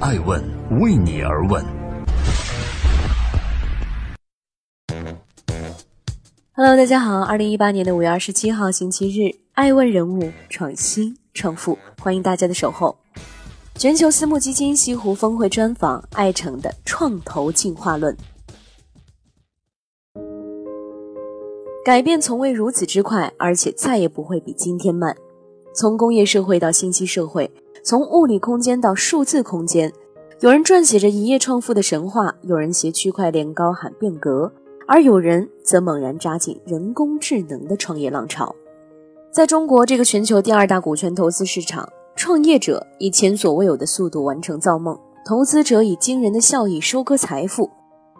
爱问为你而问。Hello，大家好，二零一八年的五月二十七号星期日，爱问人物创新创富，欢迎大家的守候。全球私募基金西湖峰会专访爱成的创投进化论。改变从未如此之快，而且再也不会比今天慢。从工业社会到信息社会，从物理空间到数字空间，有人撰写着一夜创富的神话，有人携区块链高喊变革，而有人则猛然扎进人工智能的创业浪潮。在中国这个全球第二大股权投资市场。创业者以前所未有的速度完成造梦，投资者以惊人的效益收割财富。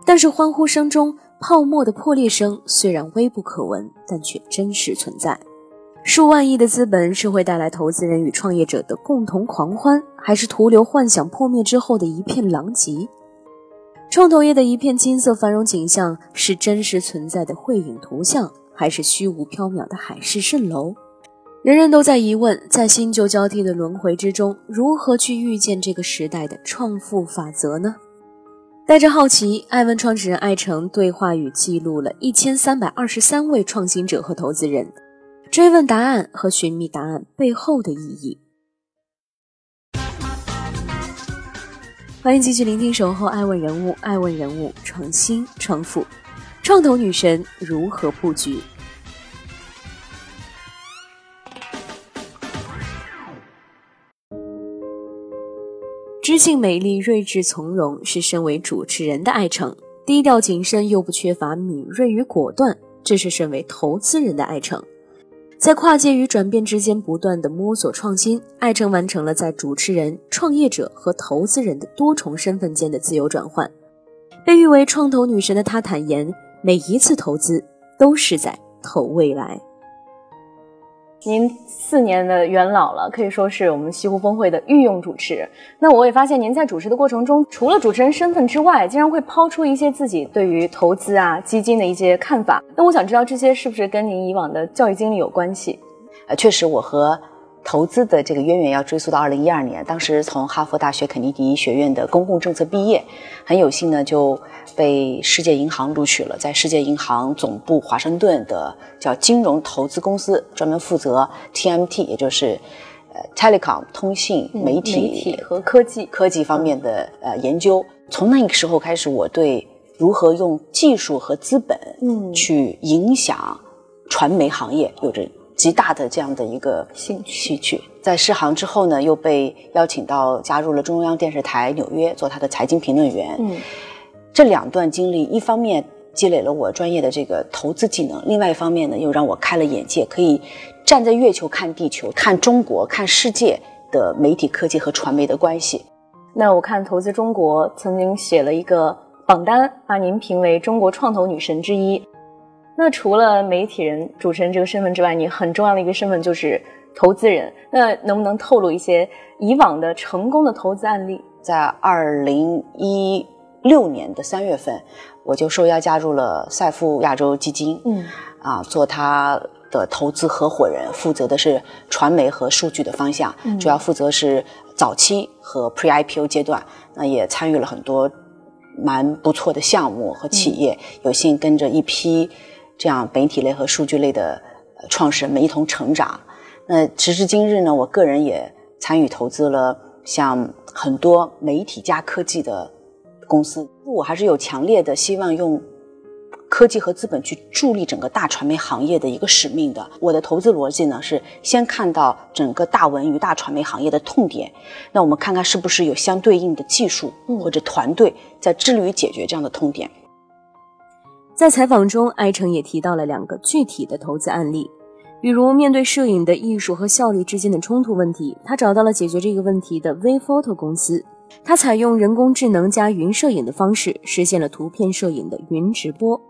但是欢呼声中，泡沫的破裂声虽然微不可闻，但却真实存在。数万亿的资本是会带来投资人与创业者的共同狂欢，还是徒留幻想破灭之后的一片狼藉？创投业的一片金色繁荣景象，是真实存在的绘影图像，还是虚无缥缈的海市蜃楼？人人都在疑问，在新旧交替的轮回之中，如何去预见这个时代的创富法则呢？带着好奇，爱问创始人艾诚对话与记录了一千三百二十三位创新者和投资人，追问答案和寻觅答案背后的意义。欢迎继续聆听《守候爱问人物》，爱问人物创新创富，创投女神如何布局？知性美丽、睿智从容，是身为主持人的爱称；低调谨慎又不缺乏敏锐与果断，这是身为投资人的爱称。在跨界与转变之间不断的摸索创新，艾诚完成了在主持人、创业者和投资人的多重身份间的自由转换。被誉为创投女神的她坦言，每一次投资都是在投未来。您四年的元老了，可以说是我们西湖峰会的御用主持。那我也发现您在主持的过程中，除了主持人身份之外，竟然会抛出一些自己对于投资啊、基金的一些看法。那我想知道这些是不是跟您以往的教育经历有关系？呃，确实，我和。投资的这个渊源要追溯到二零一二年，当时从哈佛大学肯尼迪学院的公共政策毕业，很有幸呢就被世界银行录取了，在世界银行总部华盛顿的叫金融投资公司，专门负责 TMT，也就是呃 telecom 通信媒体和科技科技方面的呃研究。从那个时候开始，我对如何用技术和资本嗯去影响传媒行业有着。极大的这样的一个兴趣，在试行之后呢，又被邀请到加入了中央电视台纽约做他的财经评论员。嗯，这两段经历，一方面积累了我专业的这个投资技能，另外一方面呢，又让我开了眼界，可以站在月球看地球，看中国，看世界的媒体、科技和传媒的关系。那我看投资中国曾经写了一个榜单，把您评为中国创投女神之一。那除了媒体人、主持人这个身份之外，你很重要的一个身份就是投资人。那能不能透露一些以往的成功的投资案例？在二零一六年的三月份，我就受邀加入了赛富亚洲基金，嗯，啊，做他的投资合伙人，负责的是传媒和数据的方向，主要负责是早期和 Pre IPO 阶段。那也参与了很多蛮不错的项目和企业，有幸跟着一批。这样媒体类和数据类的创始人们一同成长。那时至今日呢，我个人也参与投资了像很多媒体加科技的公司。我还是有强烈的希望用科技和资本去助力整个大传媒行业的一个使命的。我的投资逻辑呢是先看到整个大文娱大传媒行业的痛点，那我们看看是不是有相对应的技术或者团队在致力于解决这样的痛点。在采访中，艾诚也提到了两个具体的投资案例，比如面对摄影的艺术和效率之间的冲突问题，他找到了解决这个问题的 VPhoto 公司。他采用人工智能加云摄影的方式，实现了图片摄影的云直播。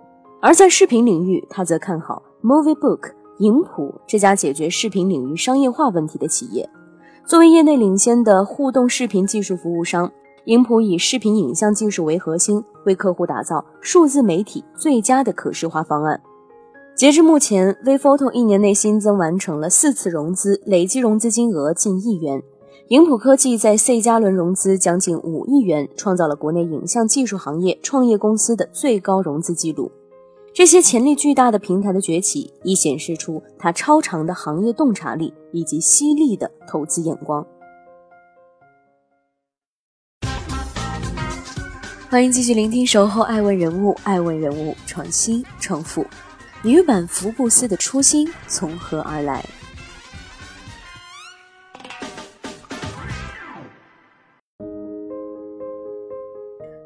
而在视频领域，他则看好 Moviebook 影谱这家解决视频领域商业化问题的企业。作为业内领先的互动视频技术服务商。影谱以视频影像技术为核心，为客户打造数字媒体最佳的可视化方案。截至目前，VPhoto 一年内新增完成了四次融资，累计融资金额近亿元，影普科技在 C 加轮融资将近五亿元，创造了国内影像技术行业创业公司的最高融资记录。这些潜力巨大的平台的崛起，已显示出它超长的行业洞察力以及犀利的投资眼光。欢迎继续聆听《守候爱问人物》，爱问人物创新创富。女版福布斯的初心从何而来？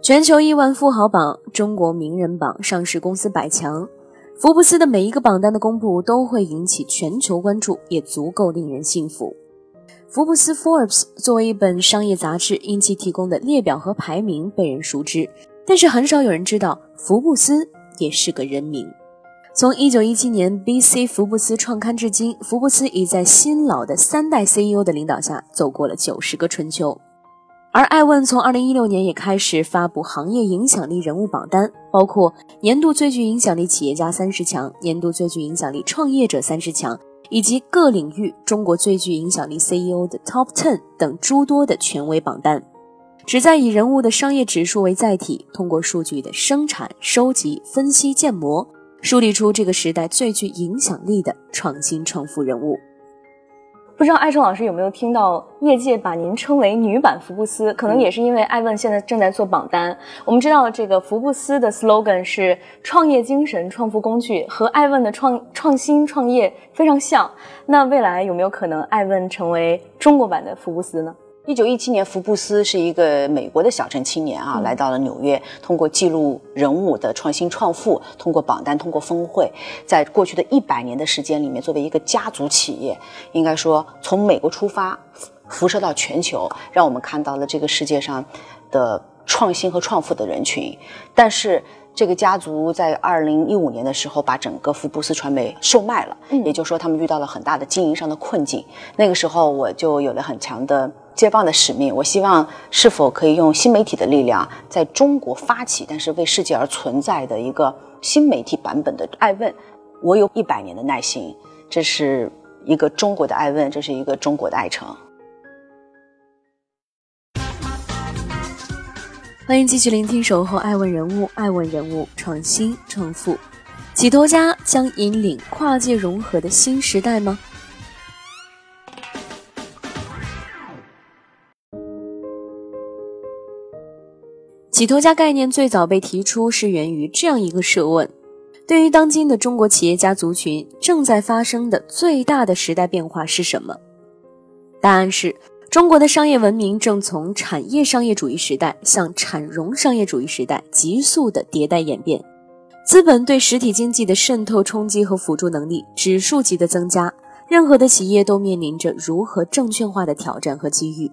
全球亿万富豪榜、中国名人榜、上市公司百强，福布斯的每一个榜单的公布都会引起全球关注，也足够令人信服。福布斯 （Forbes） 作为一本商业杂志，因其提供的列表和排名被人熟知，但是很少有人知道福布斯也是个人名。从1917年 B.C. 福布斯创刊至今，福布斯已在新老的三代 CEO 的领导下走过了九十个春秋。而艾问从2016年也开始发布行业影响力人物榜单，包括年度最具影响力企业家三十强、年度最具影响力创业者三十强。以及各领域中国最具影响力 CEO 的 Top Ten 等诸多的权威榜单，旨在以人物的商业指数为载体，通过数据的生产、收集、分析、建模，梳理出这个时代最具影响力的创新创富人物。不知道艾春老师有没有听到业界把您称为女版福布斯？可能也是因为艾问现在正在做榜单。我们知道这个福布斯的 slogan 是创业精神、创富工具，和艾问的创创新创业非常像。那未来有没有可能艾问成为中国版的福布斯呢？一九一七年，福布斯是一个美国的小镇青年啊，来到了纽约，通过记录人物的创新创富，通过榜单，通过峰会，在过去的一百年的时间里面，作为一个家族企业，应该说从美国出发，辐射到全球，让我们看到了这个世界上的创新和创富的人群。但是，这个家族在二零一五年的时候，把整个福布斯传媒售卖了，也就是说，他们遇到了很大的经营上的困境。那个时候，我就有了很强的。接棒的使命，我希望是否可以用新媒体的力量，在中国发起，但是为世界而存在的一个新媒体版本的爱问。我有一百年的耐心，这是一个中国的爱问，这是一个中国的爱成。欢迎继续聆听《守候爱问人物》，爱问人物创新创富，企投家将引领跨界融合的新时代吗？企投家概念最早被提出是源于这样一个设问：对于当今的中国企业家族群，正在发生的最大的时代变化是什么？答案是中国的商业文明正从产业商业主义时代向产融商业主义时代急速的迭代演变，资本对实体经济的渗透冲击和辅助能力指数级的增加，任何的企业都面临着如何证券化的挑战和机遇。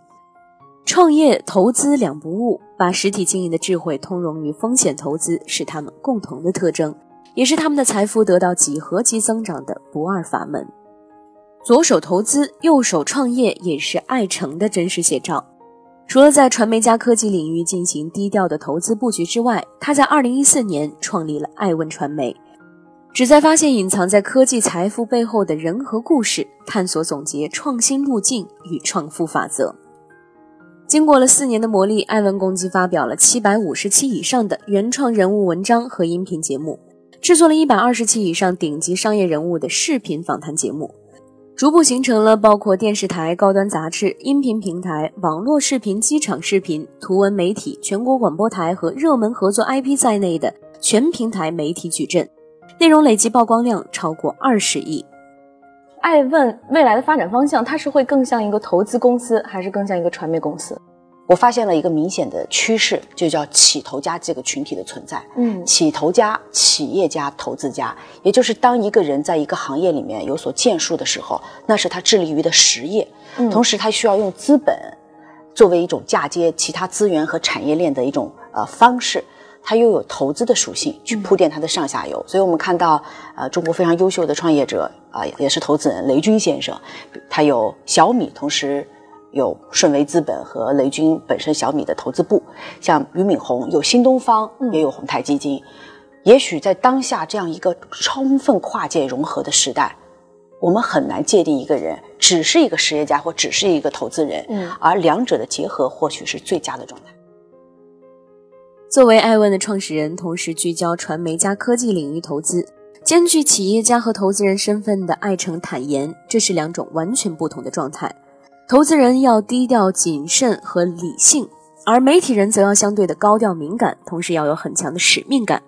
创业投资两不误，把实体经营的智慧通融于风险投资，是他们共同的特征，也是他们的财富得到几何级增长的不二法门。左手投资，右手创业，也是爱成的真实写照。除了在传媒加科技领域进行低调的投资布局之外，他在2014年创立了爱问传媒，旨在发现隐藏在科技财富背后的人和故事，探索总结创新路径与创富法则。经过了四年的磨砺，艾文共计发表了七百五十期以上的原创人物文章和音频节目，制作了一百二十期以上顶级商业人物的视频访谈节目，逐步形成了包括电视台、高端杂志、音频平台、网络视频、机场视频、图文媒体、全国广播台和热门合作 IP 在内的全平台媒体矩阵，内容累计曝光量超过二十亿。爱问未来的发展方向，它是会更像一个投资公司，还是更像一个传媒公司？我发现了一个明显的趋势，就叫起投家这个群体的存在。嗯，起投家、企业家、投资家，也就是当一个人在一个行业里面有所建树的时候，那是他致力于的实业。嗯，同时他需要用资本作为一种嫁接其他资源和产业链的一种呃方式。它又有投资的属性，去铺垫它的上下游，所以我们看到，呃，中国非常优秀的创业者啊，也是投资人雷军先生，他有小米，同时有顺为资本和雷军本身小米的投资部，像俞敏洪有新东方，也有宏泰基金，也许在当下这样一个充分跨界融合的时代，我们很难界定一个人只是一个实业家或只是一个投资人，嗯，而两者的结合或许是最佳的状态。作为爱问的创始人，同时聚焦传媒加科技领域投资，兼具企业家和投资人身份的艾诚坦言，这是两种完全不同的状态。投资人要低调、谨慎和理性，而媒体人则要相对的高调、敏感，同时要有很强的使命感。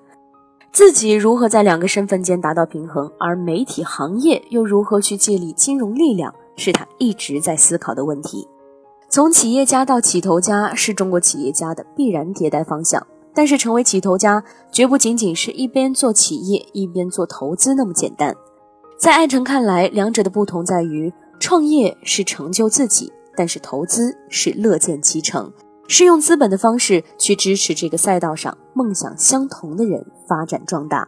自己如何在两个身份间达到平衡，而媒体行业又如何去借力金融力量，是他一直在思考的问题。从企业家到起投家是中国企业家的必然迭代方向，但是成为起投家绝不仅仅是一边做企业一边做投资那么简单。在艾诚看来，两者的不同在于，创业是成就自己，但是投资是乐见其成，是用资本的方式去支持这个赛道上梦想相同的人发展壮大。